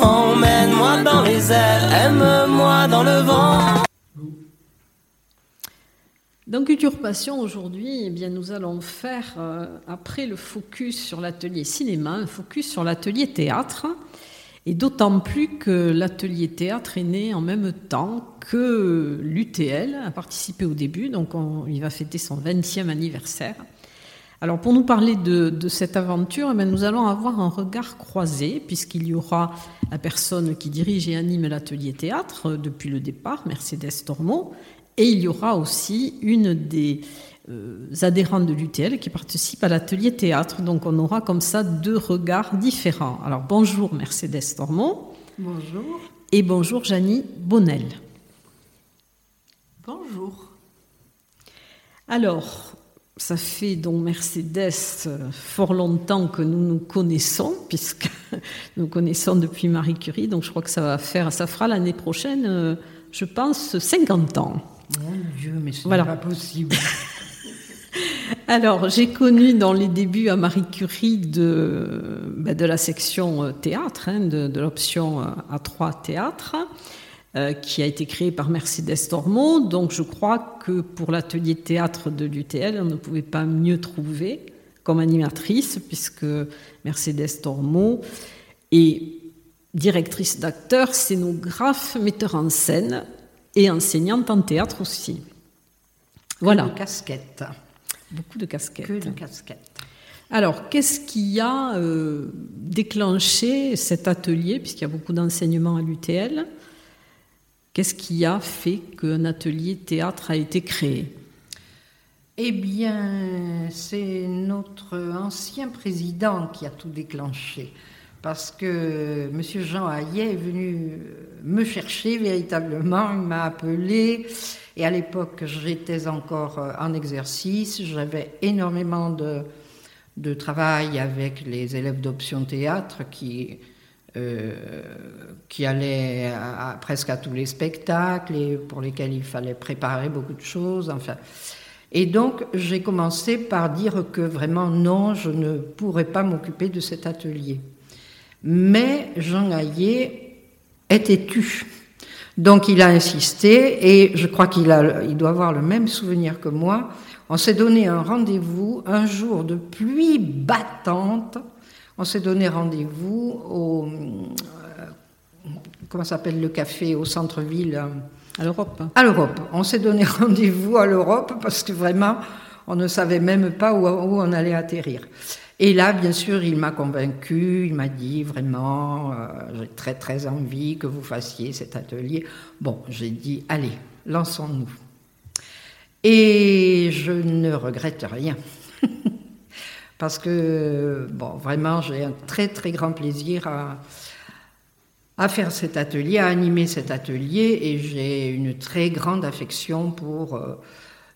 Emmène-moi dans les airs, aime-moi dans le vent. Dans Culture Passion aujourd'hui, eh bien, nous allons faire, euh, après le focus sur l'atelier cinéma, un focus sur l'atelier théâtre. Et d'autant plus que l'atelier théâtre est né en même temps que l'UTL a participé au début, donc il va fêter son 20e anniversaire. Alors pour nous parler de, cette aventure, eh nous allons avoir un regard croisé, puisqu'il y aura la personne qui dirige et anime l'atelier théâtre depuis le départ, Mercedes Tormo, et il y aura aussi une des euh, adhérentes de l'UTL qui participe à l'atelier théâtre. Donc on aura comme ça deux regards différents. Alors bonjour Mercedes Tormo. Bonjour. Et bonjour Janie Bonnel. Bonjour. Alors, ça fait donc Mercedes euh, fort longtemps que nous nous connaissons, puisque nous connaissons depuis Marie Curie, donc je crois que ça va faire, ça fera l'année prochaine, euh, je pense, 50 ans. Mon Dieu, mais c'est voilà. pas possible. Alors, j'ai connu dans les débuts à Marie Curie de, ben, de la section euh, théâtre, hein, de, de l'option A3 théâtre. Euh, qui a été créé par Mercedes Tormo. Donc je crois que pour l'atelier théâtre de l'UTL, on ne pouvait pas mieux trouver comme animatrice, puisque Mercedes Tormo est directrice d'acteurs, scénographe, metteur en scène et enseignante en théâtre aussi. Voilà. de casquettes. Beaucoup de casquettes. Que de casquettes. Alors, qu'est-ce qui a euh, déclenché cet atelier, puisqu'il y a beaucoup d'enseignements à l'UTL Qu'est-ce qui a fait qu'un atelier théâtre a été créé? Eh bien, c'est notre ancien président qui a tout déclenché. Parce que M. Jean Hayet est venu me chercher véritablement, il m'a appelé. Et à l'époque, j'étais encore en exercice, j'avais énormément de, de travail avec les élèves d'option théâtre qui euh, qui allait presque à tous les spectacles et pour lesquels il fallait préparer beaucoup de choses. Enfin, et donc j'ai commencé par dire que vraiment non, je ne pourrais pas m'occuper de cet atelier. Mais Jean Gaillet était tu. Donc il a insisté et je crois qu'il il doit avoir le même souvenir que moi. On s'est donné un rendez-vous un jour de pluie battante on s'est donné rendez-vous au. Euh, comment s'appelle le café au centre-ville? À l'Europe. À l'Europe. On s'est donné rendez-vous à l'Europe parce que vraiment, on ne savait même pas où, on allait atterrir. Et là, bien sûr, il m'a convaincu, il m'a dit vraiment, euh, j'ai très très envie que vous fassiez cet atelier. Bon, j'ai dit, allez, lançons-nous. Et je ne regrette rien. parce que, bon, vraiment, j'ai un très, très grand plaisir à, faire cet atelier, à animer cet atelier, et j'ai une très grande affection pour euh,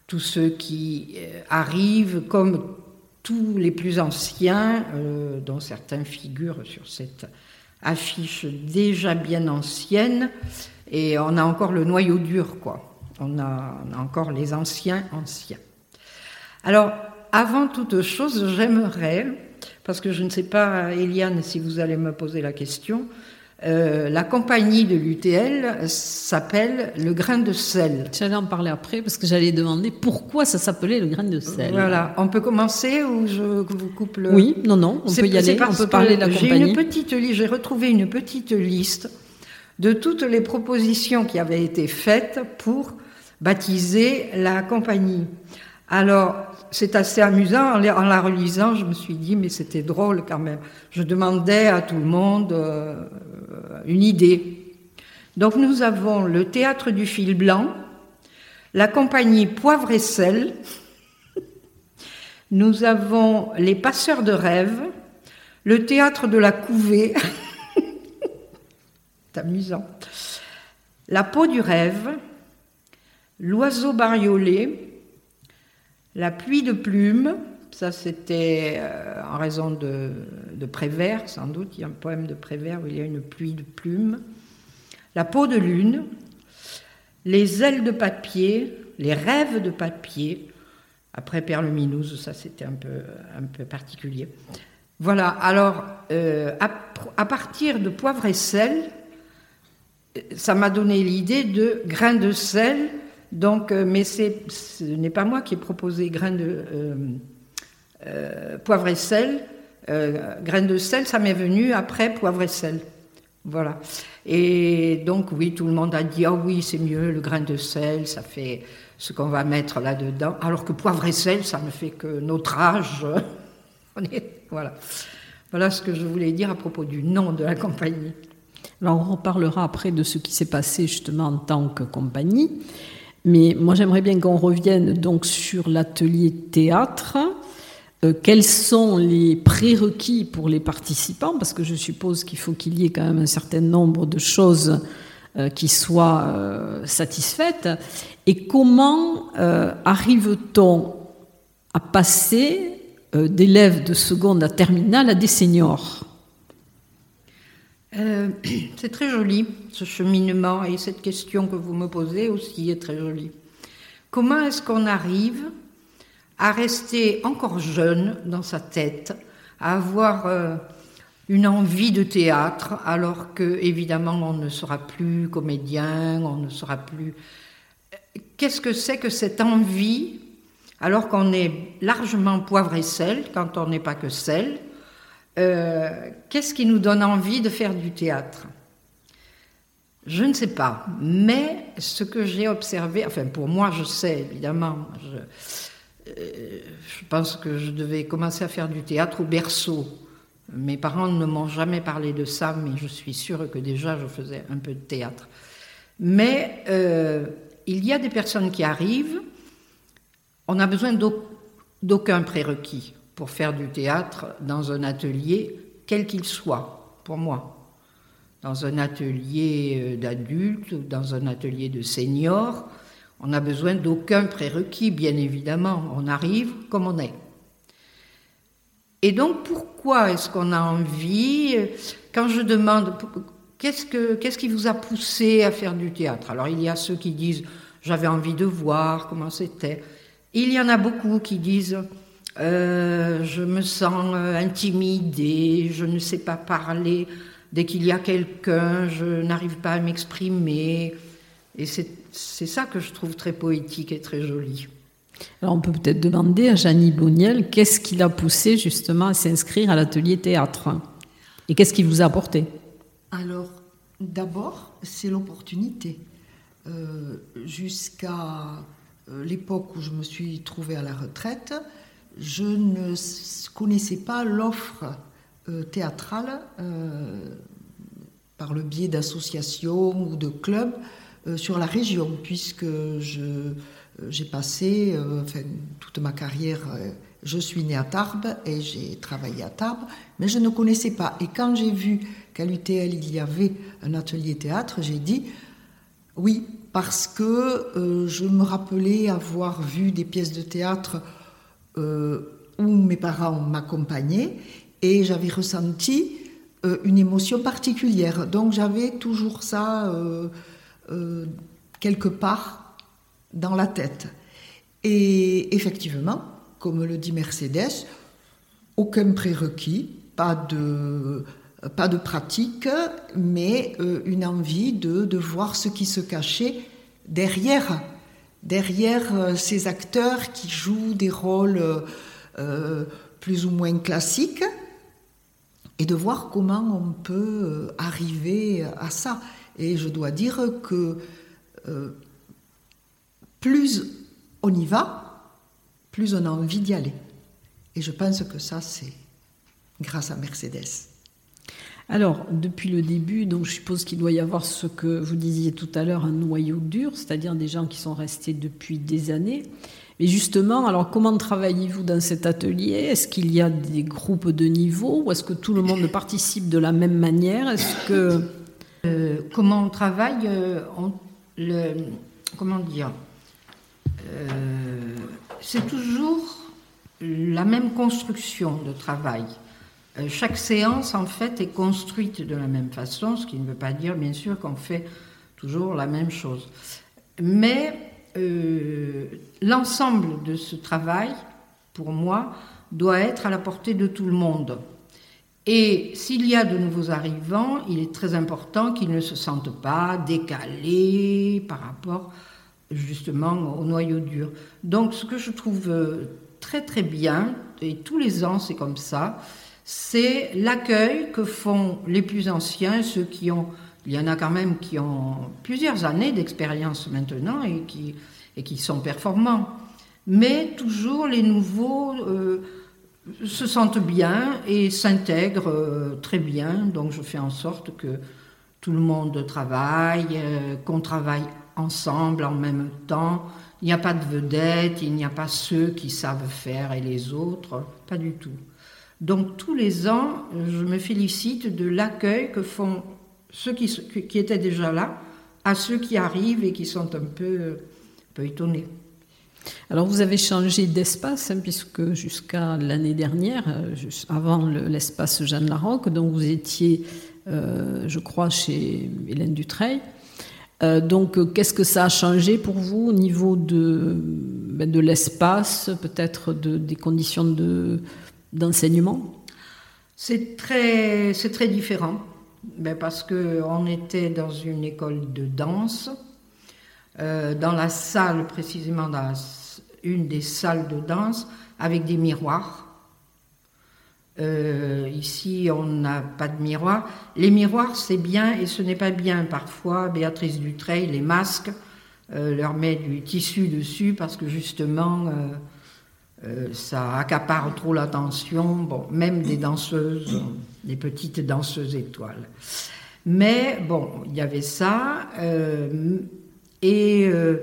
tous ceux qui euh, arrivent, comme tous les plus anciens, euh, dont certains figurent sur cette affiche déjà bien ancienne, et on a encore le noyau dur, quoi. On a, on a encore les anciens anciens. Alors, avant toute chose, j'aimerais, parce que je ne sais pas, Eliane, si vous allez me poser la question, euh, la compagnie de l'UTL s'appelle le grain de sel. J'allais en parler après parce que j'allais demander pourquoi ça s'appelait le grain de sel. Voilà, on peut commencer ou je vous coupe le. Oui, non, non, on peut y aller, on peut parler de la compagnie. J'ai une petite j'ai retrouvé une petite liste de toutes les propositions qui avaient été faites pour baptiser la compagnie. Alors, c'est assez amusant, en la relisant, je me suis dit, mais c'était drôle quand même. Je demandais à tout le monde euh, une idée. Donc nous avons le théâtre du fil blanc, la compagnie Poivre et sel, nous avons les passeurs de rêves, le théâtre de la couvée, c'est amusant, la peau du rêve, l'oiseau bariolé, la pluie de plumes, ça c'était euh, en raison de, Prévert, sans doute, il y a un poème de Prévert où il y a une pluie de plumes, la peau de lune, les ailes de papier, les rêves de papier, après Perle-Minouse, ça c'était un peu, particulier. Voilà, alors euh, à, partir de poivre et sel, ça m'a donné l'idée de grains de sel, donc, euh, mais ce n'est pas moi qui ai proposé grains de euh, poivre et sel. grains de sel, ça m'est venu après poivre et sel. Voilà. Et donc, oui, tout le monde a dit, ah oui, c'est mieux, le grain de sel, ça fait ce qu'on va mettre là-dedans. Alors que poivre et sel, ça ne fait que notre âge. voilà. voilà ce que je voulais dire à propos du nom de la compagnie. Alors, on reparlera après de ce qui s'est passé justement en tant que compagnie. Mais moi, j'aimerais bien qu'on revienne donc sur l'atelier théâtre. Euh, quels sont les prérequis pour les participants? Parce que je suppose qu'il faut qu'il y ait quand même un certain nombre de choses euh, qui soient euh, satisfaites. Et comment arrive-t-on à passer d'élèves de seconde à terminale à des seniors? C'est très joli ce cheminement et cette question que vous me posez aussi est très jolie. Comment est-ce qu'on arrive à rester encore jeune dans sa tête, à avoir euh, une envie de théâtre, alors que évidemment on ne sera plus comédien, on ne sera plus. Qu'est-ce que c'est que cette envie, alors qu'on est largement poivre et sel, quand on n'est pas que sel euh, Qu'est-ce qui nous donne envie de faire du théâtre? Je ne sais pas, mais ce que j'ai observé, enfin pour moi je sais évidemment, je, euh, je pense que je devais commencer à faire du théâtre au berceau. Mes parents ne m'ont jamais parlé de ça, mais je suis sûre que déjà je faisais un peu de théâtre. Mais euh, il y a des personnes qui arrivent, on a besoin d'aucun prérequis pour faire du théâtre dans un atelier, quel qu'il soit, pour moi. Dans un atelier euh, d'adultes, dans un atelier de seniors, on n'a besoin d'aucun prérequis, bien évidemment. On arrive comme on est. Et donc, pourquoi est-ce qu'on a envie Quand je demande qu'est-ce, que, qu'est-ce qui vous a poussé à faire du théâtre? Alors, il y a ceux qui disent j'avais envie de voir comment c'était. Il y en a beaucoup qui disent euh, je me sens euh, intimidée, je ne sais pas parler. Dès qu'il y a quelqu'un, je n'arrive pas à m'exprimer. Et c'est c'est ça que je trouve très poétique et très joli. Alors on peut peut-être demander à Janie Bouniel qu'est-ce qui l'a poussé justement à s'inscrire à l'atelier théâtre? Et qu'est-ce qui vous a apporté? Alors d'abord, c'est l'opportunité. Euh, jusqu'à l'époque où je me suis trouvée à la retraite, je ne connaissais pas l'offre euh, théâtrale par le biais d'associations ou de clubs euh, sur la région, puisque euh, j'ai passé euh, toute ma carrière. je suis née à Tarbes et j'ai travaillé à Tarbes, mais je ne connaissais pas. Et quand j'ai vu qu'à l'UTL il y avait un atelier théâtre, j'ai dit oui, parce que je me rappelais avoir vu des pièces de théâtre où mes parents m'accompagnaient et j'avais ressenti une émotion particulière. Donc j'avais toujours ça euh, quelque part dans la tête. Et effectivement, comme le dit Mercedes, aucun prérequis, pas de, pas de pratique, mais euh, une envie de, de, voir ce qui se cachait derrière, derrière euh, ces acteurs qui jouent des rôles plus ou moins classiques, et de voir comment on peut arriver à ça. Et je dois dire que euh, plus on y va, plus on a envie d'y aller. Et je pense que ça, c'est grâce à Mercedes. Alors, depuis le début, donc je suppose qu'il doit y avoir ce que vous disiez tout à l'heure, un noyau dur, c'est-à-dire des gens qui sont restés depuis des années. Mais justement, alors comment travaillez-vous dans cet atelier? Est-ce qu'il y a des groupes de niveau ou est-ce que tout le monde participe de la même manière? Est-ce que euh, comment on travaille euh, le, Comment dire? Euh, C'est toujours la même construction de travail. Chaque séance, en fait, est construite de la même façon, ce qui ne veut pas dire, bien sûr, qu'on fait toujours la même chose. Mais euh, l'ensemble de ce travail, pour moi, doit être à la portée de tout le monde. Et s'il y a de nouveaux arrivants, il est très important qu'ils ne se sentent pas décalés par rapport justement au noyau dur. Donc ce que je trouve euh, très très bien, et tous les ans c'est comme ça, c'est l'accueil que font les plus anciens, ceux qui ont il y en a quand même qui ont plusieurs années d'expérience maintenant et qui, et qui sont performants. Mais toujours les nouveaux euh, se sentent bien et s'intègrent euh, très bien. Donc je fais en sorte que tout le monde travaille, euh, qu'on travaille ensemble en même temps. Il n'y a pas de vedette, il n'y a pas ceux qui savent faire et les autres, pas du tout. Donc tous les ans, je me félicite de l'accueil que font ceux qui, étaient déjà là à ceux qui arrivent et qui sont un peu, peu étonnés. Alors vous avez changé d'espace, hein, puisque jusqu'à l'année dernière, euh, avant l'espace Jeanne Larocque, dont vous étiez, euh, je crois, chez Hélène Dutreil. Euh, donc qu'est-ce que ça a changé pour vous au niveau de, ben, de l'espace, peut-être de, des conditions d'enseignement C'est très, très différent ben Parce qu'on était dans une école de danse, euh, dans la salle, précisément dans une des salles de danse, avec des miroirs. Euh, ici, on n'a pas de miroirs. Les miroirs, c'est bien et ce n'est pas bien. Parfois, Béatrice Dutreil, les masques, euh, leur met du tissu dessus parce que justement, euh, ça accapare trop l'attention, bon, même des danseuses, des petites danseuses étoiles. Mais bon, il y avait ça, euh, et euh,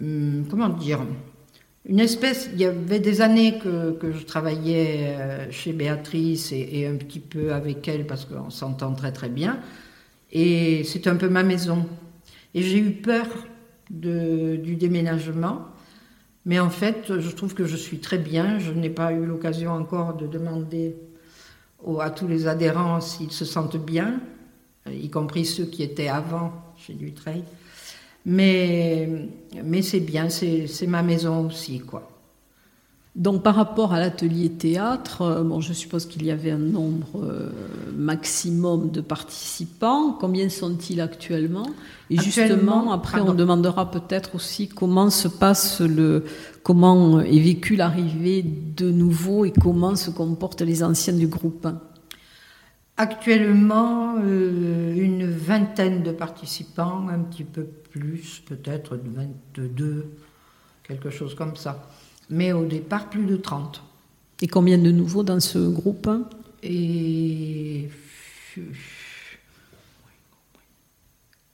hum, comment dire, une espèce, il y avait des années que, je travaillais chez Béatrice et, un petit peu avec elle parce qu'on s'entend très très bien, et c'est un peu ma maison. Et j'ai eu peur du déménagement mais en fait, je trouve que je suis très bien. Je n'ai pas eu l'occasion encore de demander à tous les adhérents s'ils se sentent bien, y compris ceux qui étaient avant chez Dutreil. Mais, mais c'est bien, c'est ma maison aussi, quoi. Donc par rapport à l'atelier théâtre, euh, bon, je suppose qu'il y avait un nombre euh, maximum de participants. Combien sont-ils actuellement? Et justement, après, on demandera peut-être aussi comment se passe le, comment est vécue l'arrivée de nouveaux et comment se comportent les anciens du groupe. Actuellement, euh, une vingtaine de participants, un petit peu plus, peut-être 22, quelque chose comme ça mais au départ plus de 30. Et combien de nouveaux dans ce groupe? Et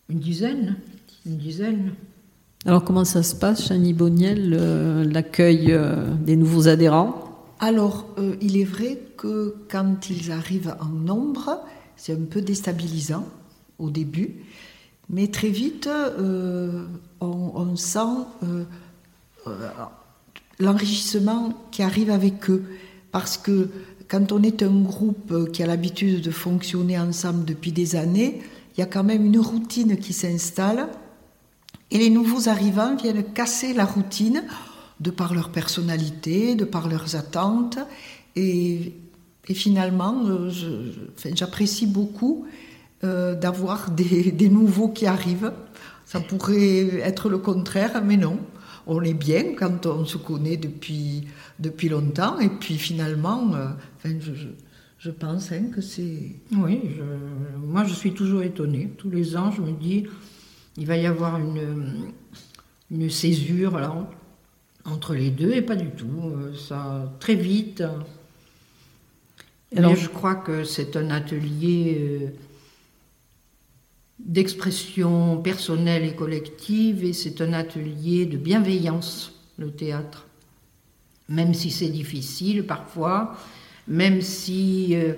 une dizaine, une dizaine. Alors comment ça se passe, Chani Boniel, l'accueil euh, des nouveaux adhérents? Alors, euh, il est vrai que quand ils arrivent en nombre, c'est un peu déstabilisant au début, mais très vite, euh, on, on, sent l'enrichissement qui arrive avec eux. Parce que quand on est un groupe qui a l'habitude de fonctionner ensemble depuis des années, il y a quand même une routine qui s'installe. Et les nouveaux arrivants viennent casser la routine de par leur personnalité, de par leurs attentes. Et, finalement, euh, j'apprécie beaucoup euh, d'avoir des, des nouveaux qui arrivent. Ça pourrait être le contraire, mais non on est bien quand on se connaît depuis, depuis longtemps. Et puis finalement, euh, Je pense hein, que c'est. Oui, moi je suis toujours étonnée. Tous les ans, je me dis, il va y avoir une, une césure là, entre les deux, et pas du tout. Euh, ça, très vite. Alors, je crois que c'est un atelier euh, d'expression personnelle et collective, et c'est un atelier de bienveillance, le théâtre. Même si c'est difficile parfois, même si euh,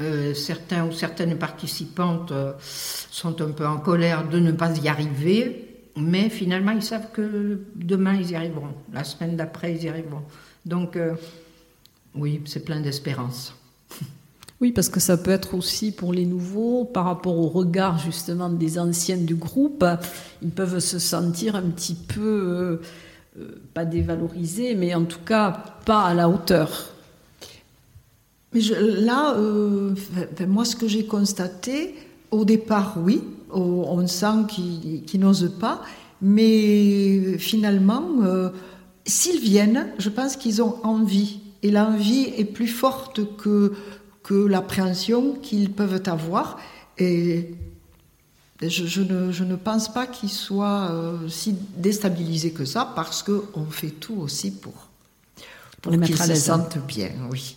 euh, certains ou certaines participantes euh, sont un peu en colère de ne pas y arriver, mais finalement ils savent que demain ils y arriveront, la semaine d'après ils y arriveront. Donc oui, c'est plein d'espérance. Oui, parce que ça peut être aussi pour les nouveaux, par rapport au regard justement des anciens du groupe, ils peuvent se sentir un petit peu, pas dévalorisés, mais en tout cas pas à la hauteur. Mais là, euh, moi, ce que j'ai constaté, au départ, oui, on sent qu'ils n'osent pas, mais finalement, euh, s'ils viennent, je pense qu'ils ont envie. Et l'envie est plus forte que, que l'appréhension qu'ils peuvent avoir. Et je, ne, je ne, pense pas qu'ils soient euh, si déstabilisés que ça, parce qu'on fait tout aussi pour, pour, qu'ils se sentent bien, oui.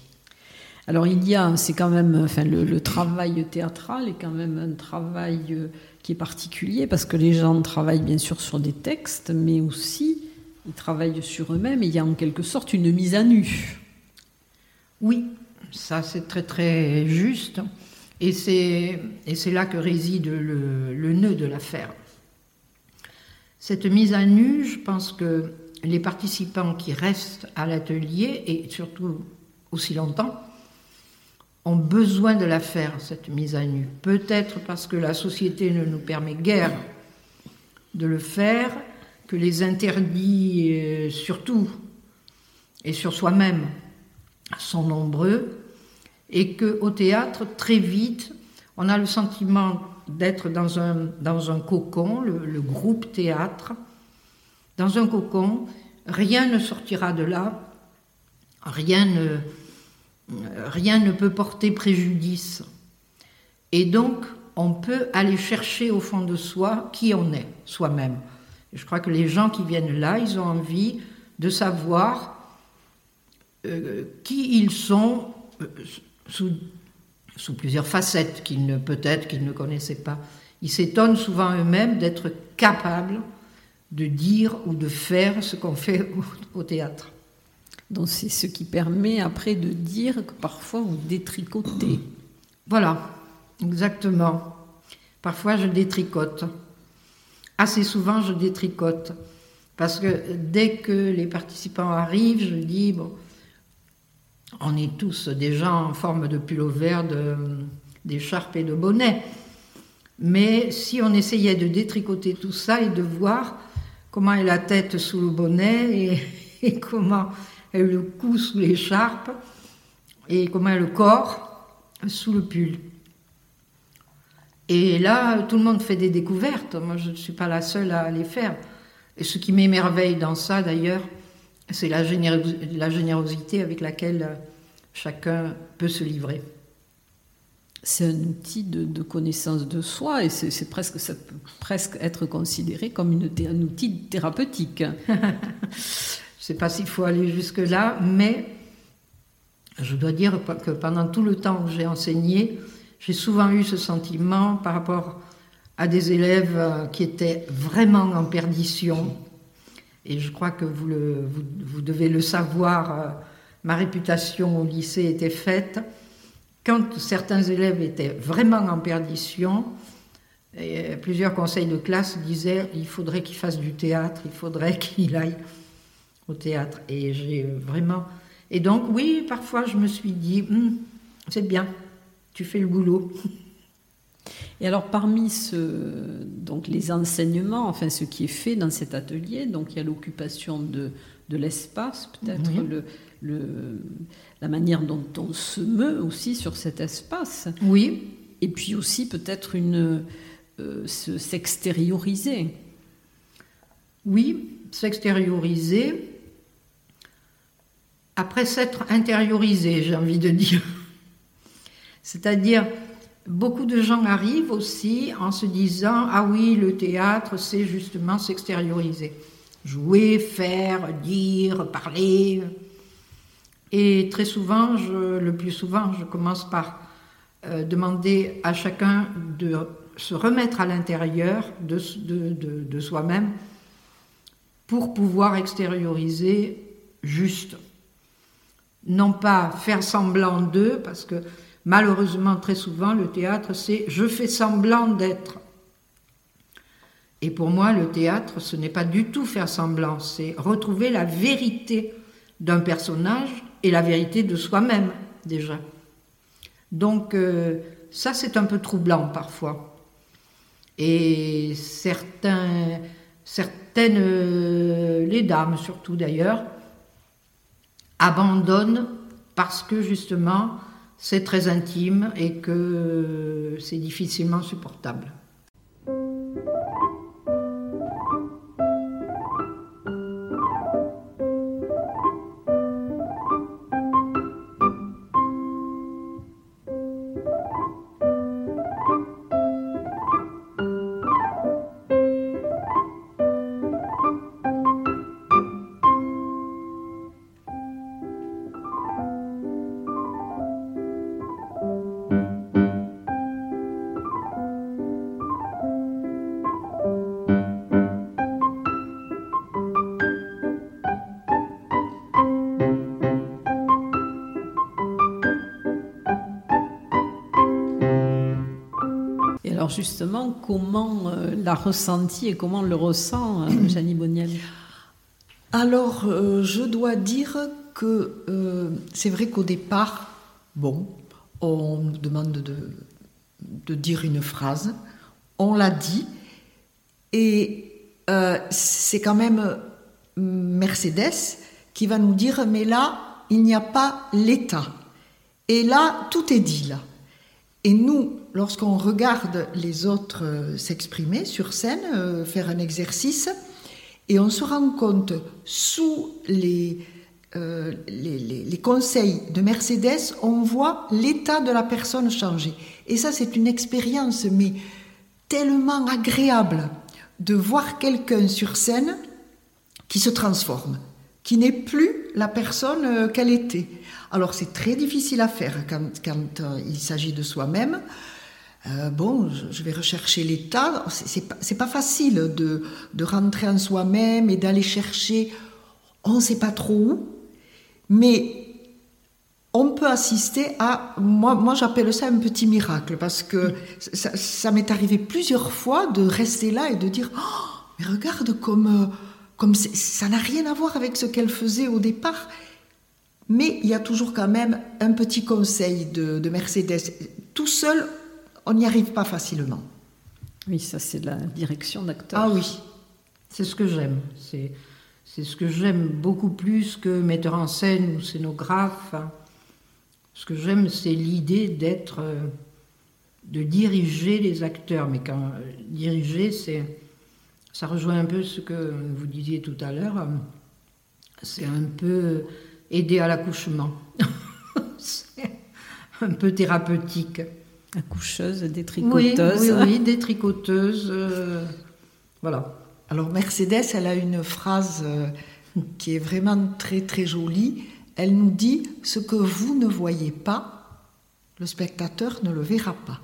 Alors il y a, c'est quand même, enfin le, travail théâtral est quand même un travail euh, qui est particulier parce que les gens travaillent bien sûr sur des textes, mais aussi ils travaillent sur eux-mêmes et il y a en quelque sorte une mise à nu. Oui, ça c'est très très juste et c'est, là que réside le, le nœud de l'affaire. Cette mise à nu, je pense que les participants qui restent à l'atelier et surtout aussi longtemps, ont besoin de la faire, cette mise à nu. Peut-être parce que la société ne nous permet guère de le faire, que les interdits, euh, surtout, et sur soi-même, sont nombreux, et qu'au théâtre, très vite, on a le sentiment d'être dans un, dans un cocon, le, le groupe théâtre, dans un cocon, rien ne sortira de là, rien ne rien ne peut porter préjudice. Et donc, on peut aller chercher au fond de soi qui on est, soi-même. Je crois que les gens qui viennent là, ils ont envie de savoir qui ils sont euh, sous, sous, plusieurs facettes qu'ils ne peut-être qu'ils ne connaissaient pas. Ils s'étonnent souvent eux-mêmes d'être capables de dire ou de faire ce qu'on fait au théâtre. Donc c'est ce qui permet après de dire que parfois vous détricotez. Voilà, exactement. Parfois je détricote. Assez souvent je détricote. Parce que dès que les participants arrivent, je dis, bon, on est tous des gens en forme de pull vert, d'écharpe et de bonnet. Mais si on essayait de détricoter tout ça et de voir comment est la tête sous le bonnet et comment le cou sous l'écharpe et comme le corps sous le pull. Et là, tout le monde fait des découvertes. Moi, je ne suis pas la seule à les faire. Et ce qui m'émerveille dans ça, d'ailleurs, c'est la, générosité avec laquelle chacun peut se livrer. C'est un outil de, connaissance de soi et c'est presque, ça peut presque être considéré comme une, un outil thérapeutique. Je ne sais pas s'il faut aller jusque-là, mais je dois dire que pendant tout le temps que j'ai enseigné, j'ai souvent eu ce sentiment par rapport à des élèves euh, qui étaient vraiment en perdition. Et je crois que vous, le, vous, devez le savoir, euh, ma réputation au lycée était faite. Quand certains élèves étaient vraiment en perdition, plusieurs conseils de classe disaient il faudrait qu'il fasse du théâtre, il faudrait qu'il aille au théâtre. Et j'ai vraiment. Et donc, oui, parfois, je me suis dit, hum, c'est bien, tu fais le boulot. Et alors, parmi ce, donc les enseignements, enfin, ce qui est fait dans cet atelier, donc il y a l'occupation de, de l'espace, peut-être le, le, la manière dont on se meut aussi sur cet espace. Oui. Et puis aussi, peut-être une. Euh, s'extérioriser. Oui, s'extérioriser après s'être intériorisé, j'ai envie de dire. C'est-à-dire, beaucoup de gens arrivent aussi en se disant Ah oui, le théâtre, c'est justement s'extérioriser. Jouer, faire, dire, parler. Et très souvent, je, le plus souvent, je commence par euh, demander à chacun de se remettre à l'intérieur de, de soi-même pour pouvoir extérioriser juste. Non pas faire semblant d'eux, parce que malheureusement très souvent le théâtre c'est je fais semblant d'être. Et pour moi le théâtre ce n'est pas du tout faire semblant, c'est retrouver la vérité d'un personnage et la vérité de soi-même déjà. Donc euh, ça c'est un peu troublant parfois. Et certains, certaines, euh, les dames surtout d'ailleurs, abandonnent parce que justement c'est très intime et que c'est difficilement supportable. Justement, comment euh, l'a ressenti et comment le ressent euh, Janie Boniel? Alors, euh, je dois dire que c'est vrai qu'au départ, bon, on nous demande de, de dire une phrase, on l'a dit, et c'est quand même Mercedes qui va nous dire, mais là, il n'y a pas l'État. Et là, tout est dit là. Et nous, lorsqu'on regarde les autres euh, s'exprimer sur scène, euh, faire un exercice, et on se rend compte sous les, euh, les, conseils de Mercedes, on voit l'état de la personne changer. Et ça, c'est une expérience, mais tellement agréable de voir quelqu'un sur scène qui se transforme, qui n'est plus la personne qu'elle était. Alors c'est très difficile à faire quand il s'agit de soi-même. Euh, bon, je vais rechercher l'état. C'est pas, pas facile de, de rentrer en soi-même et d'aller chercher, on ne sait pas trop où, mais on peut assister à, moi, moi j'appelle ça un petit miracle, parce que ça, m'est arrivé plusieurs fois de rester là et de dire, oh, mais regarde comme, comme ça n'a rien à voir avec ce qu'elle faisait au départ. Mais il y a toujours quand même un petit conseil de, de Mercedes. Tout seul, on n'y arrive pas facilement. Oui, ça c'est la direction d'acteur. Ah oui, c'est ce que j'aime. C'est, c'est ce que j'aime beaucoup plus que metteur en scène ou scénographe. Ce que j'aime, c'est l'idée d'être, euh, de diriger les acteurs. Mais quand euh, diriger, c'est, ça rejoint un peu ce que vous disiez tout à l'heure. C'est un peu aider à l'accouchement. c'est un peu thérapeutique. Accoucheuse, détricoteuse. Oui, oui, oui détricoteuse. Euh, voilà. Alors Mercedes, elle a une phrase euh, qui est vraiment très très jolie. Elle nous dit ce que vous ne voyez pas, le spectateur ne le verra pas.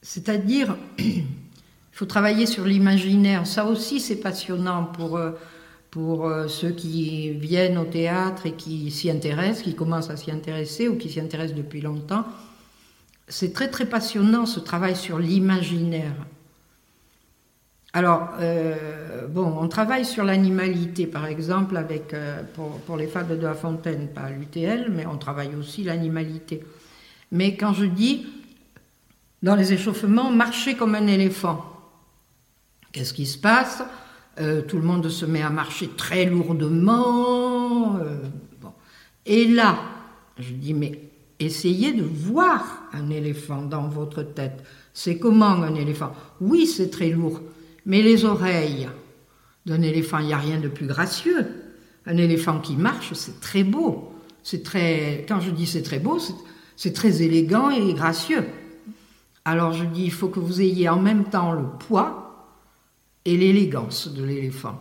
C'est-à-dire, il faut travailler sur l'imaginaire. Ça aussi, c'est passionnant pour, euh, pour ceux qui viennent au théâtre et qui s'y intéressent, qui commencent à s'y intéresser ou qui s'y intéressent depuis longtemps. C'est très très passionnant ce travail sur l'imaginaire. Alors, euh, bon, on travaille sur l'animalité, par exemple, avec, euh, pour, les fables de La Fontaine, pas l'UTL, mais on travaille aussi l'animalité. Mais quand je dis, dans les échauffements, marcher comme un éléphant, qu'est-ce qui se passe? Euh, Tout le monde se met à marcher très lourdement. Et là, je dis, mais essayez de voir un éléphant dans votre tête. C'est comment un éléphant? Oui, c'est très lourd, mais les oreilles d'un éléphant, il n'y a rien de plus gracieux. Un éléphant qui marche, c'est très beau. C'est très. Quand je dis c'est très beau, c'est très élégant et gracieux. Alors je dis, il faut que vous ayez en même temps le poids et l'élégance de l'éléphant.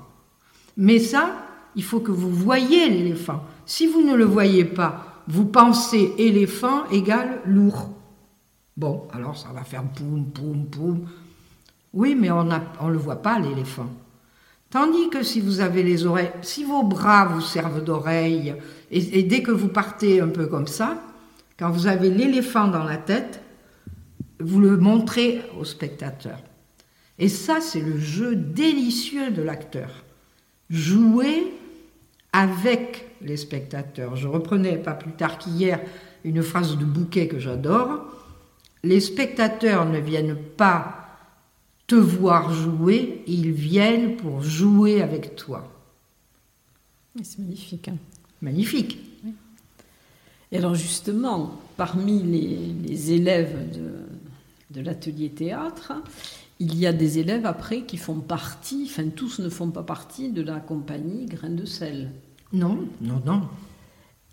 Mais ça, il faut que vous voyez l'éléphant. Si vous ne le voyez pas, vous pensez éléphant égale lourd. Bon, alors ça va faire poum, poum, poum. Oui, mais on ne le voit pas, l'éléphant. Tandis que si vous avez les oreilles, si vos bras vous servent d'oreilles, et, dès que vous partez un peu comme ça, quand vous avez l'éléphant dans la tête, vous le montrez au spectateur. Et ça, c'est le jeu délicieux de l'acteur. Jouer avec les spectateurs. Je reprenais pas plus tard qu'hier une phrase de Bouquet que j'adore. Les spectateurs ne viennent pas te voir jouer, ils viennent pour jouer avec toi. C'est magnifique. Hein. magnifique. Et alors justement, parmi les, élèves de, de l'atelier théâtre, il y a des élèves après qui font partie, enfin tous ne font pas partie de la compagnie Grain de sel. Non, non, non.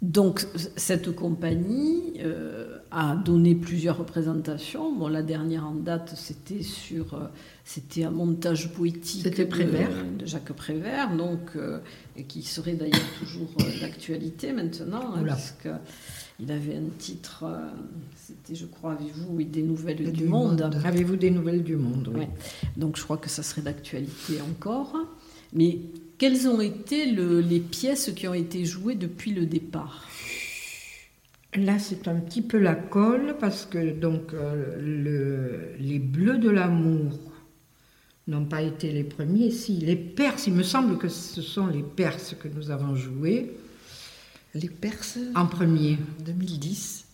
Donc cette compagnie euh, a donné plusieurs représentations. Bon, la dernière en date, c'était sur, euh, c'était un montage poétique de, de, Jacques Prévert, donc euh, et qui serait d'ailleurs toujours d'actualité maintenant, hein, parce que il avait un titre, c'était, je crois, avez-vous des nouvelles du, monde. Avez-vous des nouvelles du monde oui. Donc je crois que ça serait d'actualité encore. Mais quelles ont été les pièces qui ont été jouées depuis le départ? Là, c'est un petit peu la colle parce que donc euh, les Bleus de l'amour n'ont pas été les premiers. Si les Perses, il me semble que ce sont les Perses que nous avons joués. Les Perses En premier. 2010.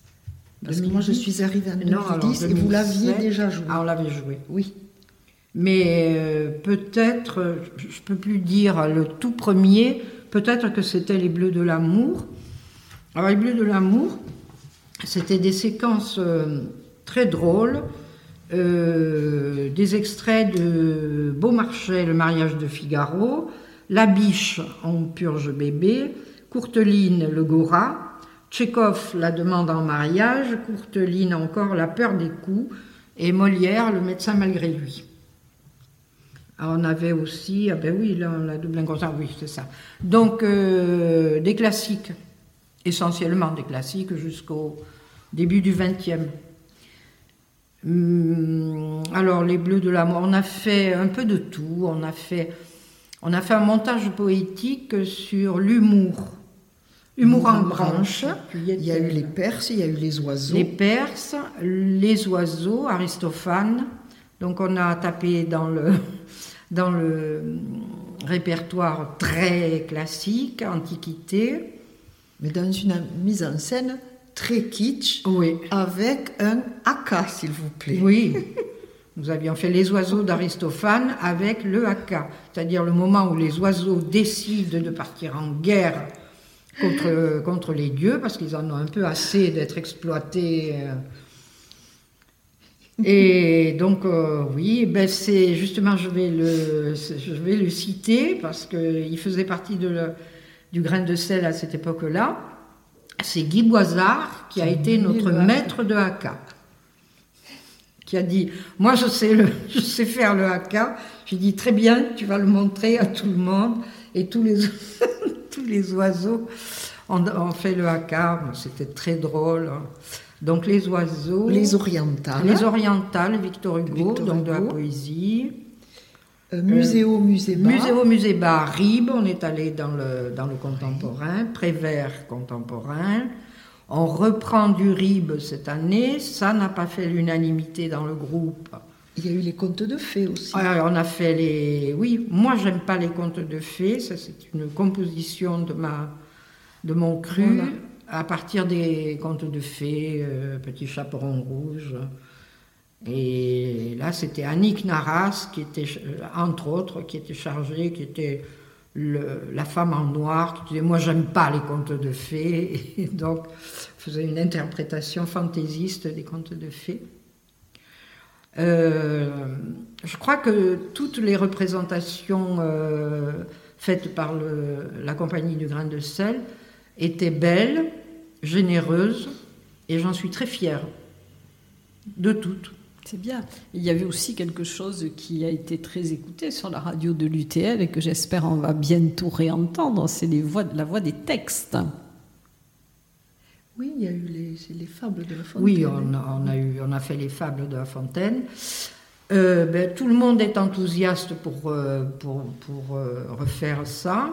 Parce que moi, je suis arrivée en 2010 et vous l'aviez déjà joué. Ah, on l'avait joué, oui. Mais euh, peut-être, je ne peux plus dire le tout premier, peut-être que c'était les Bleus de l'amour. Alors les Bleus de l'amour, c'était des séquences euh, très drôles, euh, des extraits de Beaumarchais, le mariage de Figaro, La biche en purge bébé, Courteline, le Gora, Tchékov, la demande en mariage, Courteline encore, la peur des coups, et Molière, le médecin malgré lui. Ah, on avait aussi, ah ben oui, là, la double oui, c'est ça. Donc, euh, des classiques, essentiellement des classiques jusqu'au début du XXe. Hum, alors, les Bleus de la Mort, on a fait un peu de tout. On a fait, on a fait un montage poétique sur l'humour. Humour en branche. Il y a eu les Perses, il y a eu les oiseaux. Les Perses, les oiseaux, Aristophane. Donc on a tapé dans le, dans le répertoire très classique, antiquité. Mais dans une mise en scène très kitsch, oui. avec un haka, s'il vous plaît. Oui. Nous avions fait les oiseaux d'Aristophane avec le haka, c'est-à-dire le moment où les oiseaux décident de partir en guerre contre, contre les dieux, parce qu'ils en ont un peu assez d'être exploités. Euh, et donc, euh, oui, ben c'est justement, je vais, le, je vais le citer parce qu'il faisait partie de du grain de sel à cette époque-là. C'est Guy Boisard qui a été notre maître de haka. Qui a dit Moi, je sais, le, je sais faire le haka. J'ai dit Très bien, tu vas le montrer à tout le monde. Et tous les, tous les oiseaux ont, ont fait le haka. C'était très drôle. Hein. Donc les oiseaux. Les orientales. Les orientales, Victor Hugo, donc de la poésie. Euh, Muséo, Muséba. Muséo, Muséba, Ribes, on est allé dans le, dans le contemporain, Prévert contemporain. On reprend du Ribes cette année, ça n'a pas fait l'unanimité dans le groupe. Il y a eu les contes de fées aussi. Alors, on a fait les. Oui, moi j'aime pas les contes de fées, ça c'est une composition de, ma... de mon cru à partir des contes de fées, euh, Petit Chaperon Rouge. Et là, c'était Annick Naras, qui était, euh, entre autres, qui était chargée, qui était la femme en noir, qui disait Moi, j'aime pas les contes de fées. Et donc, faisait une interprétation fantaisiste des contes de fées. Euh, je crois que toutes les représentations faites par la compagnie du grain de sel étaient belles, généreuse Et j'en suis très fière. De toutes. C'est bien. Il y avait aussi quelque chose qui a été très écouté sur la radio de l'UTL et que j'espère on va bientôt réentendre, c'est la voix des textes. Oui, il y a eu les, fables de La Fontaine. Oui, on a, eu, on a fait les fables de La Fontaine. Euh, ben, tout le monde est enthousiaste pour, euh, pour, pour euh, refaire ça.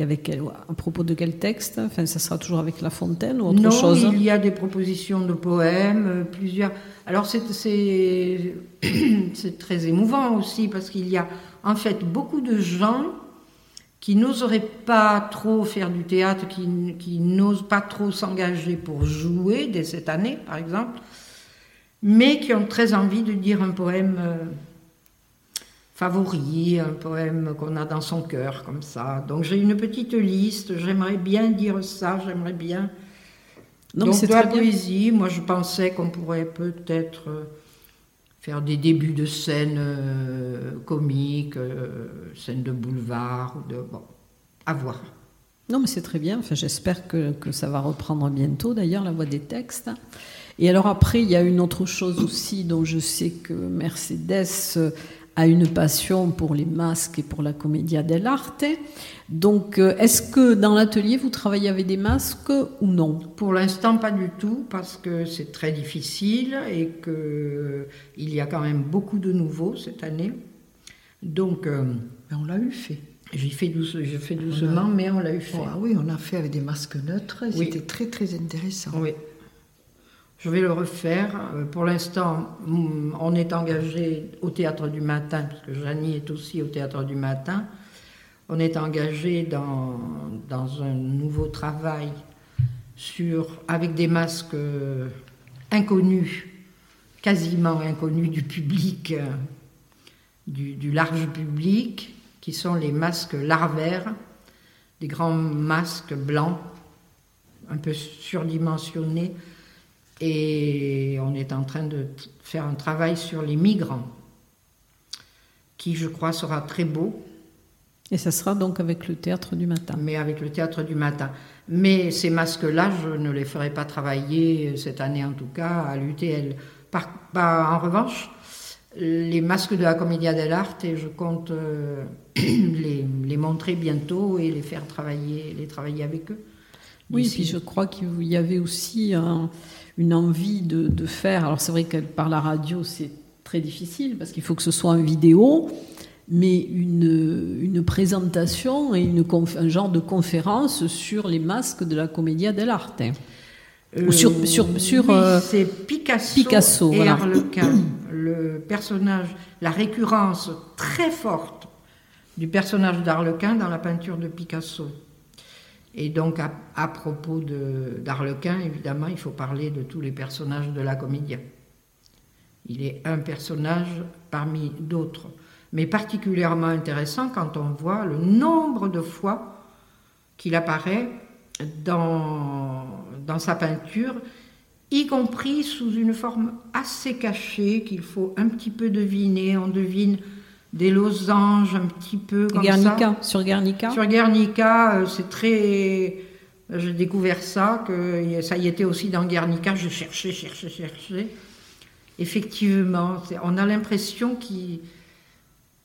Et avec à propos de quel texte? Enfin, ça sera toujours avec La Fontaine ou autre chose Non, il y a des propositions de poèmes, plusieurs. Alors c'est très émouvant aussi parce qu'il y a en fait beaucoup de gens qui n'oseraient pas trop faire du théâtre, qui, qui n'osent pas trop s'engager pour jouer dès cette année, par exemple, mais qui ont très envie de dire un poème euh, favori, un poème qu'on a dans son cœur, comme ça. Donc j'ai une petite liste, j'aimerais bien dire ça, j'aimerais bien. Donc, Donc de la poésie, moi je pensais qu'on pourrait peut-être euh, faire des débuts de scènes euh, comiques, euh, scènes de boulevard, ou de, bon, à voir. Non, mais c'est très bien. Enfin, j'espère que, que, ça va reprendre bientôt, d'ailleurs, la voix des textes. Et alors après, il y a une autre chose aussi dont je sais que Mercedes a une passion pour les masques et pour la commedia dell'arte. Donc, euh, est-ce que dans l'atelier, vous travaillez avec des masques ou non? Pour l'instant, pas du tout, parce que c'est très difficile et qu'il y a quand même beaucoup de nouveaux cette année. Donc, euh, on l'a eu fait. J'ai fait, fait doucement, mais on l'a eu fait. Ah oui, on a fait avec des masques neutres. C'était très, très intéressant. Oui. Je vais le refaire. Euh, pour l'instant, mm, on est engagé au théâtre du matin, parce que Janie est aussi au théâtre du matin. On est engagé dans, un nouveau travail sur, avec des masques euh, inconnus, quasiment inconnus du public, euh, du large public, qui sont les masques larvaires, des grands masques blancs, un peu surdimensionnés et on est en train de faire un travail sur les migrants, qui je crois sera très beau. Et ça sera donc avec le théâtre du matin. Mais avec le théâtre du matin. Mais ces masques-là, je ne les ferai pas travailler cette année en tout cas à l'UTL. en revanche, les masques de la Commedia dell'arte, et je compte euh, les, les, montrer bientôt et les faire travailler, les travailler avec eux. Oui, puis je crois qu'il y avait aussi un, une envie de, faire. Alors c'est vrai que par la radio c'est très difficile parce qu'il faut que ce soit en vidéo, mais une, une présentation et une, un genre de conférence sur les masques de la Commedia dell'arte. Euh, sur, sur, sur euh, c'est Picasso, Picasso, et Arlequin. Le personnage, la récurrence très forte du personnage d'Arlequin dans la peinture de Picasso. Et donc, à, propos d'Arlequin, évidemment, il faut parler de tous les personnages de la comédie. Il est un personnage parmi d'autres, mais particulièrement intéressant quand on voit le nombre de fois qu'il apparaît dans, dans sa peinture, y compris sous une forme assez cachée qu'il faut un petit peu deviner. On devine des losanges un petit peu comme Guernica, Sur Guernica? Sur Guernica, euh, c'est très... J'ai découvert ça, que ça y était aussi dans Guernica, je cherchais, cherchais, cherchais. Effectivement, on a l'impression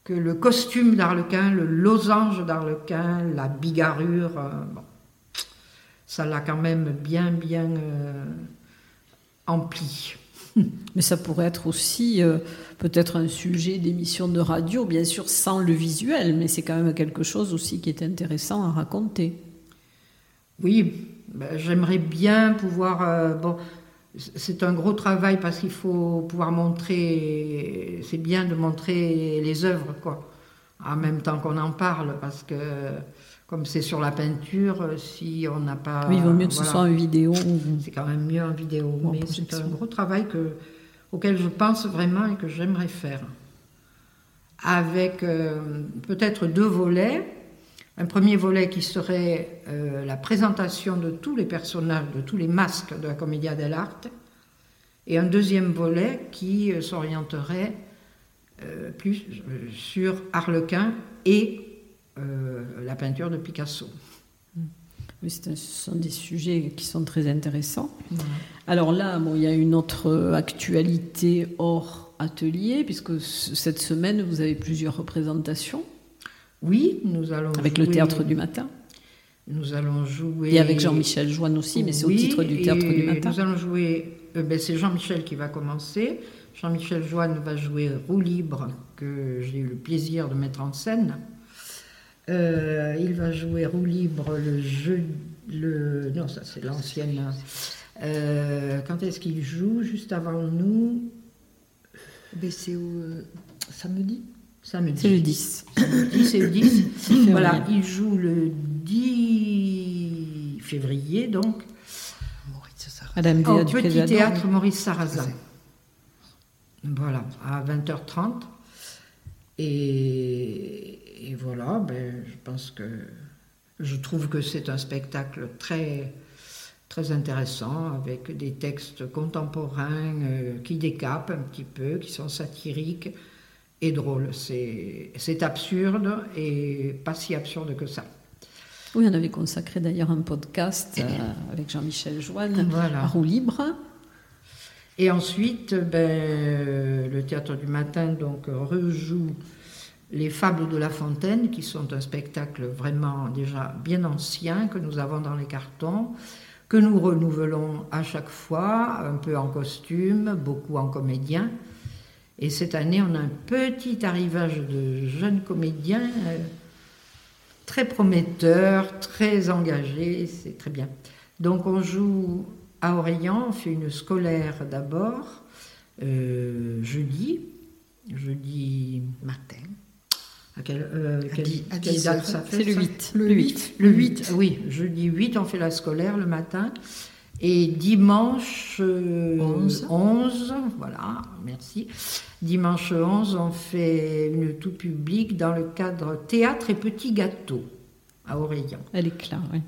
que le costume d'Arlequin, le losange d'Arlequin, la bigarrure, euh, ça l'a quand même bien, bien euh, empli. Mais ça pourrait être aussi euh, peut-être un sujet d'émission de radio, bien sûr sans le visuel, mais c'est quand même quelque chose aussi qui est intéressant à raconter. Oui, ben, j'aimerais bien pouvoir... Euh, bon, c'est un gros travail parce qu'il faut pouvoir montrer... C'est bien de montrer les œuvres, quoi, en même temps qu'on en parle, parce que comme c'est sur la peinture, euh, si on n'a pas. Oui, il vaut mieux que ce soit en vidéo. C'est quand même mieux en vidéo. mais c'est un gros travail que, auquel je pense vraiment et que j'aimerais faire. Avec euh, peut-être deux volets. Un premier volet qui serait euh, la présentation de tous les personnages, de tous les masques de la Commedia dell'arte. Et un deuxième volet qui s'orienterait plus sur Harlequin et la peinture de Picasso. ce sont des sujets qui sont très intéressants. Alors là, bon, il y a une autre actualité hors atelier, puisque cette semaine, vous avez plusieurs représentations. Oui, nous allons. Avec le théâtre du matin. Nous allons jouer. Et avec Jean-Michel Joanne aussi, mais c'est au titre du théâtre du matin. Nous allons jouer. Euh, ben, c'est Jean-Michel qui va commencer. Jean-Michel Joanne va jouer Roue libre, que j'ai eu le plaisir de mettre en scène. Euh, il va jouer Roue libre le jeu. Le, non, ça c'est l'ancienne. Euh, quand est-ce qu'il joue? Juste avant nous? C'est au samedi? Samedi. C'est le 10. C'est le 10. voilà, il joue le 10 février, donc. Au petit théâtre Maurice Sarrazin. Voilà, à 20h30. Et, et voilà, ben, je pense que. Je trouve que c'est un spectacle très, très intéressant, avec des textes contemporains euh, qui décapent un petit peu, qui sont satiriques et drôle. C'est absurde et pas si absurde que ça. Oui, on avait consacré d'ailleurs un podcast euh, avec Jean-Michel Joanne à Roue Libre. Et ensuite, ben, le théâtre du matin donc rejoue les Fables de La Fontaine, qui sont un spectacle vraiment déjà bien ancien que nous avons dans les cartons, que nous renouvelons à chaque fois, un peu en costume, beaucoup en comédien. Et cette année, on a un petit arrivage de jeunes comédiens euh, très prometteurs, très engagés, c'est très bien. Donc on joue à Orléans, on fait une scolaire d'abord, euh, jeudi, jeudi matin. À quelle, euh, date ça fait C'est le 8. Le 8. Le 8, oui, jeudi 8, on fait la scolaire le matin. Et dimanche 11. 11, voilà, merci. Dimanche 11, on fait une tout publique dans le cadre théâtre et petits gâteaux à Orléans. À l'éclat, oui.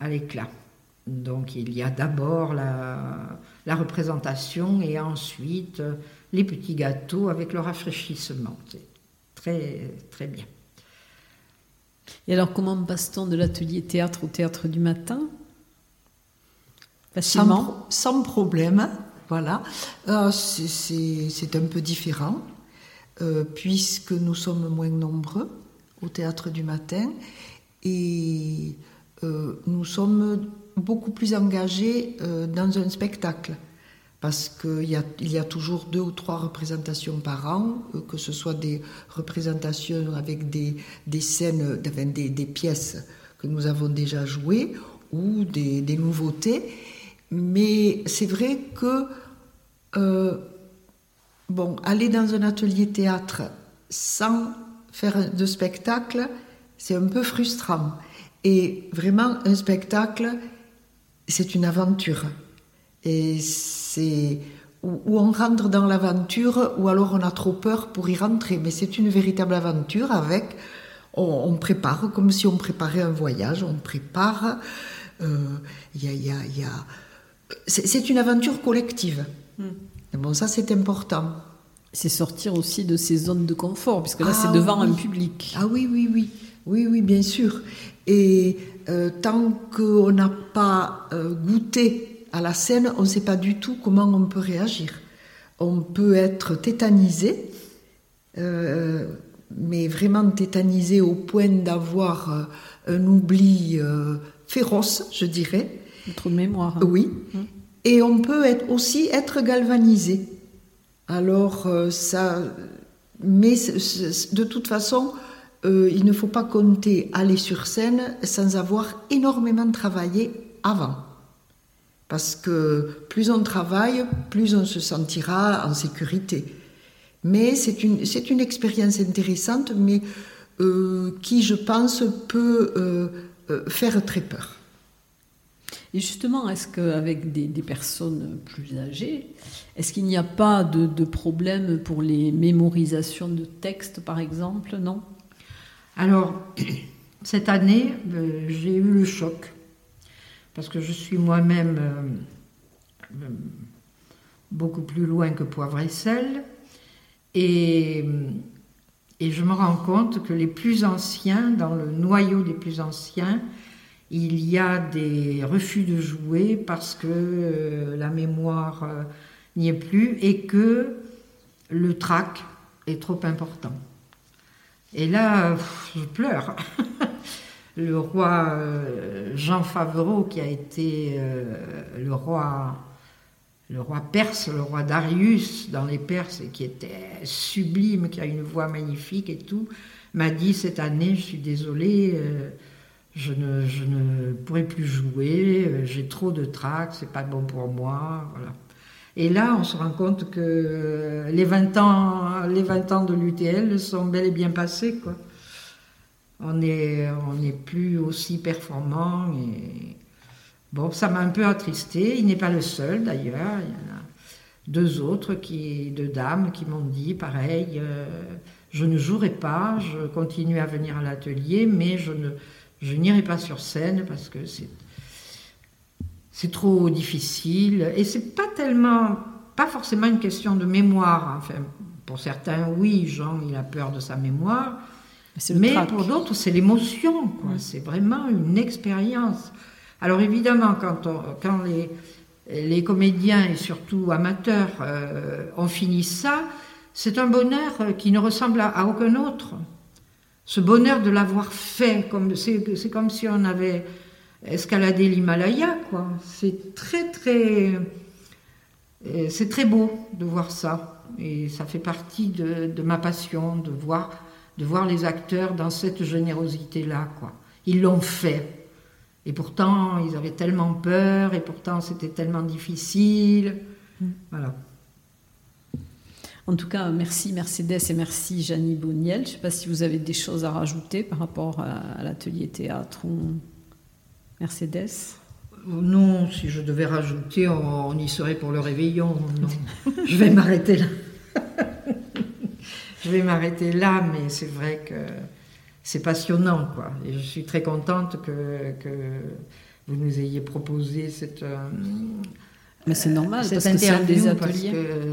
À l'éclat. Donc il y a d'abord la, la, représentation et ensuite les petits gâteaux avec le rafraîchissement. C'est très, très bien. Et alors comment passe-t-on de l'atelier théâtre au théâtre du matin? Facilement sans, problème. Voilà. Euh, c'est un peu différent, euh, puisque nous sommes moins nombreux au théâtre du matin et euh, nous sommes beaucoup plus engagés dans un spectacle. Parce qu'il y, a, toujours deux ou trois représentations par an, que ce soit des représentations avec des, scènes, des, pièces que nous avons déjà jouées ou des, des nouveautés. Mais c'est vrai que euh, bon, aller dans un atelier théâtre sans faire de spectacle, c'est un peu frustrant. Et vraiment, un spectacle, c'est une aventure. Et c'est où on rentre dans l'aventure, ou alors on a trop peur pour y rentrer. Mais c'est une véritable aventure avec. On, prépare comme si on préparait un voyage, on prépare. Euh, y, a, y, a, y a c'est une aventure collective. Hmm. Bon, ça c'est important. C'est sortir aussi de ces zones de confort, puisque là c'est ah devant un public. Ah oui, oui, oui, oui, oui, bien sûr. Et euh, tant qu'on n'a pas euh, goûté à la scène, on ne sait pas du tout comment on peut réagir. On peut être tétanisé, euh, mais vraiment tétanisé au point d'avoir un oubli féroce, je dirais. Trop de mémoire. Hein. Oui. Mmh. Et on peut être aussi être galvanisé. Alors euh, ça, mais de toute façon, euh, il ne faut pas compter aller sur scène sans avoir énormément travaillé avant. Parce que plus on travaille, plus on se sentira en sécurité. Mais c'est une, c'est une expérience intéressante, mais euh, qui, je pense, peut faire très peur. Et justement, est-ce qu'avec des, des, personnes plus âgées, est-ce qu'il n'y a pas de, problème pour les mémorisations de textes, par exemple? Non? Alors, cette année, euh, j'ai eu le choc, parce que je suis moi-même euh, euh, beaucoup plus loin que Poivre et Sel, et, je me rends compte que les plus anciens, dans le noyau des plus anciens, il y a des refus de jouer parce que euh, la mémoire n'y est plus et que le trac est trop important. Et là, je pleure. le roi euh, Jean Favreau, qui a été le roi le roi perse, le roi Darius dans les Perses, qui était sublime, qui a une voix magnifique et tout, m'a dit cette année, je suis désolée, je ne, je ne pourrai plus jouer, euh, j'ai trop de trac, c'est pas bon pour moi. Voilà. Et là, on se rend compte que les 20 ans, les 20 ans de l'UTL sont bel et bien passés. Quoi. On n'est on plus aussi performant. Et... Bon, ça m'a un peu attristé. Il n'est pas le seul d'ailleurs. Il y en a deux autres, qui, deux dames, qui m'ont dit pareil. Euh, je ne jouerai pas, je continue à venir à l'atelier, mais je ne, je n'irai pas sur scène parce que c'est c'est trop difficile et c'est pas tellement pas forcément une question de mémoire enfin pour certains oui Jean il a peur de sa mémoire mais pour d'autres c'est l'émotion c'est vraiment une expérience. Alors évidemment quand quand les les comédiens et surtout amateurs euh, ont fini ça c'est un bonheur qui ne ressemble à aucun autre. Ce bonheur de l'avoir fait, comme c'est comme si on avait escaladé l'Himalaya, quoi. C'est très très euh, c'est très beau de voir ça. Et ça fait partie de, ma passion de voir de voir les acteurs dans cette générosité là, quoi. Ils l'ont fait et pourtant ils avaient tellement peur et pourtant c'était tellement difficile, mm. voilà. En tout cas, merci Mercedes et merci Janie Boniel. Je ne sais pas si vous avez des choses à rajouter par rapport à, l'atelier théâtre ou Mercedes. Non, si je devais rajouter, on, y serait pour le réveillon. je vais m'arrêter là. Je vais m'arrêter là, mais c'est vrai que c'est passionnant, quoi. Et je suis très contente que, que vous nous ayez proposé cette, euh, mais c'est normal, parce que c'est des ateliers.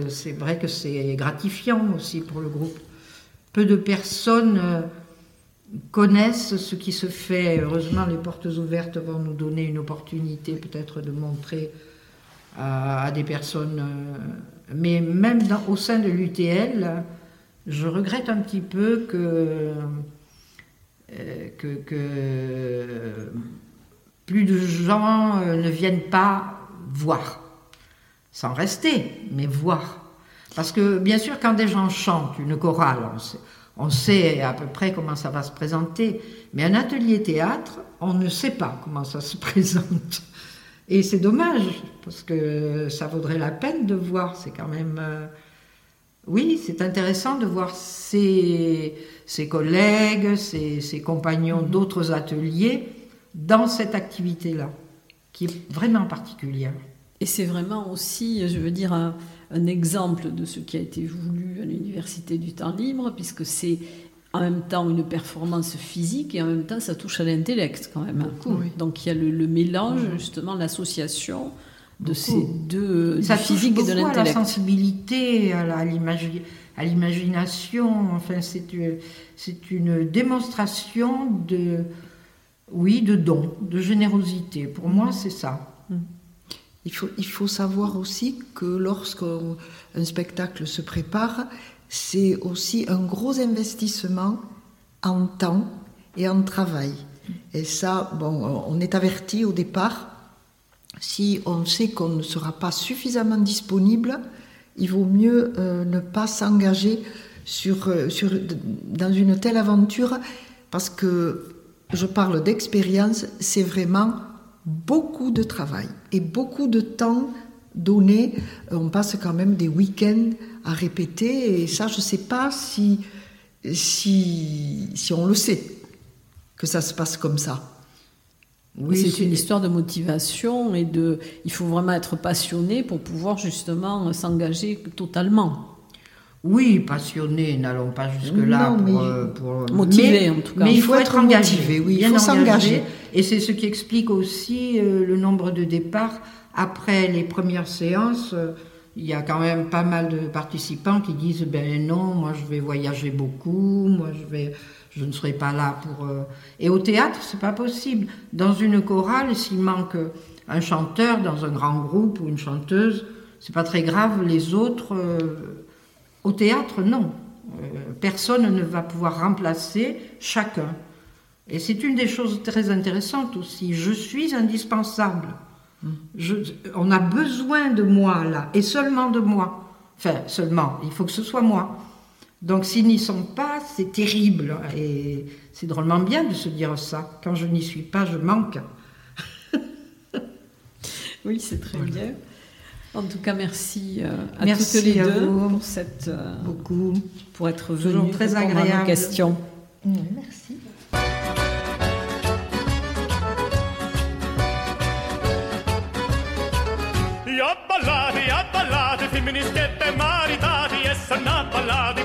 C'est vrai que c'est gratifiant aussi pour le groupe. Peu de personnes euh, connaissent ce qui se fait. Heureusement, les portes ouvertes vont nous donner une opportunité peut-être de montrer à, des personnes. Euh, mais même au sein de l'UTL, je regrette un petit peu que, euh, plus de gens ne viennent pas voir sans rester, mais voir. Parce que bien sûr, quand des gens chantent une chorale, on sait, à peu près comment ça va se présenter, mais un atelier théâtre, on ne sait pas comment ça se présente. Et c'est dommage, parce que ça vaudrait la peine de voir, c'est quand même... Oui, c'est intéressant de voir ses, ses collègues, ses, ses compagnons mm-hmm. d'autres ateliers dans cette activité-là, qui est vraiment particulière. Et c'est vraiment aussi, je veux dire, un, exemple de ce qui a été voulu à l'Université du temps libre, puisque c'est en même temps une performance physique et en même temps ça touche à l'intellect quand même. Donc il y a le, mélange, justement, l'association de ces deux, ça physique et de l'intellect. à la sensibilité, à l'imagination. Enfin, c'est une démonstration de, oui, de don, de générosité. Pour moi, c'est ça. Mm. Il faut, il faut savoir aussi que lorsqu'un spectacle se prépare, c'est aussi un gros investissement en temps et en travail. Et ça, bon, on est averti au départ. Si on sait qu'on ne sera pas suffisamment disponible, il vaut mieux euh, ne pas s'engager euh, dans une telle aventure parce que je parle d'expérience, c'est vraiment beaucoup de travail et beaucoup de temps donné. On passe quand même des week-ends à répéter et ça, je ne sais pas si on le sait, que ça se passe comme ça. Oui, c'est une histoire de motivation et de. Il faut vraiment être passionné pour pouvoir justement s'engager totalement. Oui, passionné, n'allons pas jusque-là pour, euh, pour, Motivé en tout cas. Mais il faut, être engagé, oui, il faut s'engager. Et c'est ce qui explique aussi euh, le nombre de départs. Après les premières séances, euh, il y a quand même pas mal de participants qui disent ben non, moi je vais voyager beaucoup, moi je vais je ne serai pas là pour. euh, Et au théâtre, c'est pas possible. Dans une chorale, s'il manque un chanteur dans un grand groupe ou une chanteuse, c'est pas très grave. Les autres, euh, au théâtre, non. Euh, personne ne va pouvoir remplacer chacun. Et c'est une des choses très intéressantes aussi. Je suis indispensable. On a besoin de moi là, et seulement de moi. Enfin, seulement, il faut que ce soit moi. Donc s'ils n'y sont pas, c'est terrible. Et c'est drôlement bien de se dire ça. Quand je n'y suis pas, je manque. Oui, c'est très bien. En tout cas, merci euh, à Merci toutes les à deux vous. pour, cette, euh, Beaucoup. pour être Toujours venues très répondre à nos agréable. questions. Merci. Io ballati, ballati, e sono ballati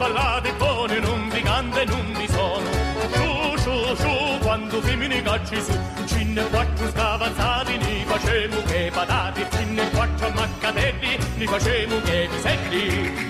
e ballati poi non vi canto e non vi sono. Su, su, su, quando femmini cacci su, cinne quattro scavazzati, ni facemo che patate, cinne quattro maccatelli, ni facemo che piselli.